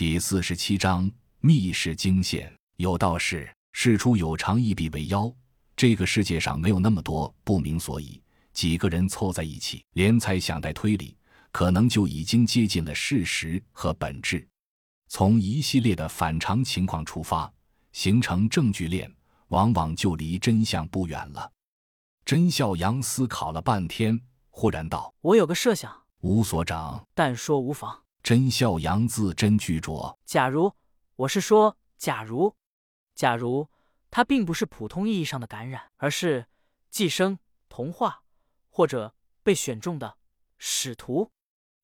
第四十七章密室惊险。有道是：事出有常，一必为妖。这个世界上没有那么多不明所以，几个人凑在一起，连猜想带推理，可能就已经接近了事实和本质。从一系列的反常情况出发，形成证据链，往往就离真相不远了。甄孝阳思考了半天，忽然道：“我有个设想。”吴所长，但说无妨。甄孝阳字斟句酌：“假如，我是说，假如，假如他并不是普通意义上的感染，而是寄生、同化或者被选中的使徒，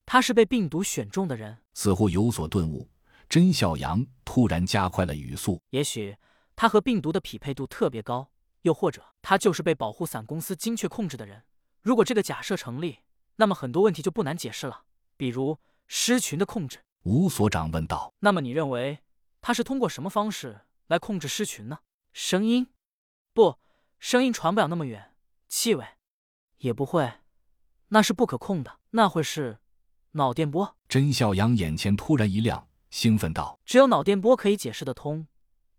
他是被病毒选中的人。”似乎有所顿悟。真孝阳突然加快了语速：“也许他和病毒的匹配度特别高，又或者他就是被保护伞公司精确控制的人。如果这个假设成立，那么很多问题就不难解释了，比如狮群的控制。”吴所长问道：“那么你认为他是通过什么方式来控制狮群呢？声音？不，声音传不了那么远。气味？也不会，那是不可控的。那会是脑电波？”甄小阳眼前突然一亮。兴奋道：“只有脑电波可以解释得通，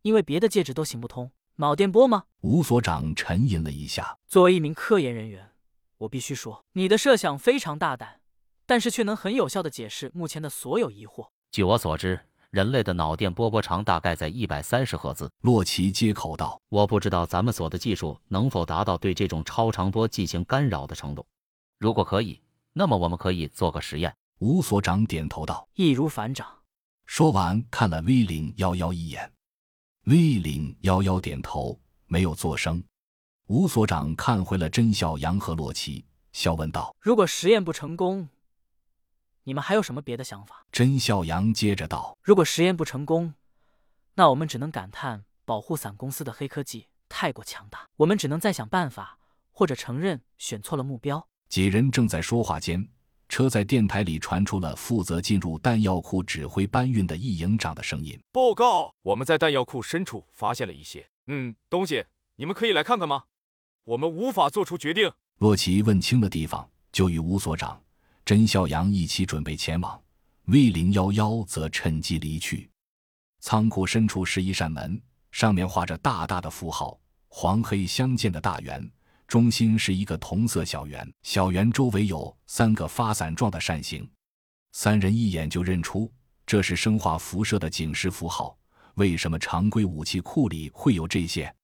因为别的介质都行不通。脑电波吗？”吴所长沉吟了一下。作为一名科研人员，我必须说，你的设想非常大胆，但是却能很有效的解释目前的所有疑惑。据我所知，人类的脑电波波长大概在一百三十赫兹。洛奇接口道：“我不知道咱们所的技术能否达到对这种超长波进行干扰的程度。如果可以，那么我们可以做个实验。”吴所长点头道：“易如反掌。”说完，看了 V 零幺幺一眼，V 零幺幺点头，没有作声。吴所长看回了甄小阳和洛奇，笑问道：“如果实验不成功，你们还有什么别的想法？”甄孝阳接着道：“如果实验不成功，那我们只能感叹保护伞公司的黑科技太过强大，我们只能再想办法，或者承认选错了目标。”几人正在说话间。车在电台里传出了负责进入弹药库指挥搬运的易营长的声音：“报告，我们在弹药库深处发现了一些……嗯，东西，你们可以来看看吗？我们无法做出决定。”洛奇问清了地方，就与吴所长、甄孝阳一起准备前往。V 零幺幺则趁机离去。仓库深处是一扇门，上面画着大大的符号，黄黑相间的大圆。中心是一个同色小圆，小圆周围有三个发散状的扇形。三人一眼就认出这是生化辐射的警示符号。为什么常规武器库里会有这些？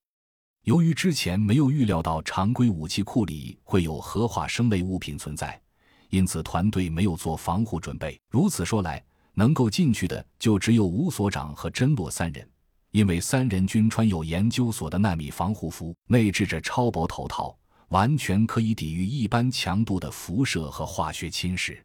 由于之前没有预料到常规武器库里会有核化生类物品存在，因此团队没有做防护准备。如此说来，能够进去的就只有吴所长和甄洛三人。因为三人均穿有研究所的纳米防护服，内置着超薄头套，完全可以抵御一般强度的辐射和化学侵蚀。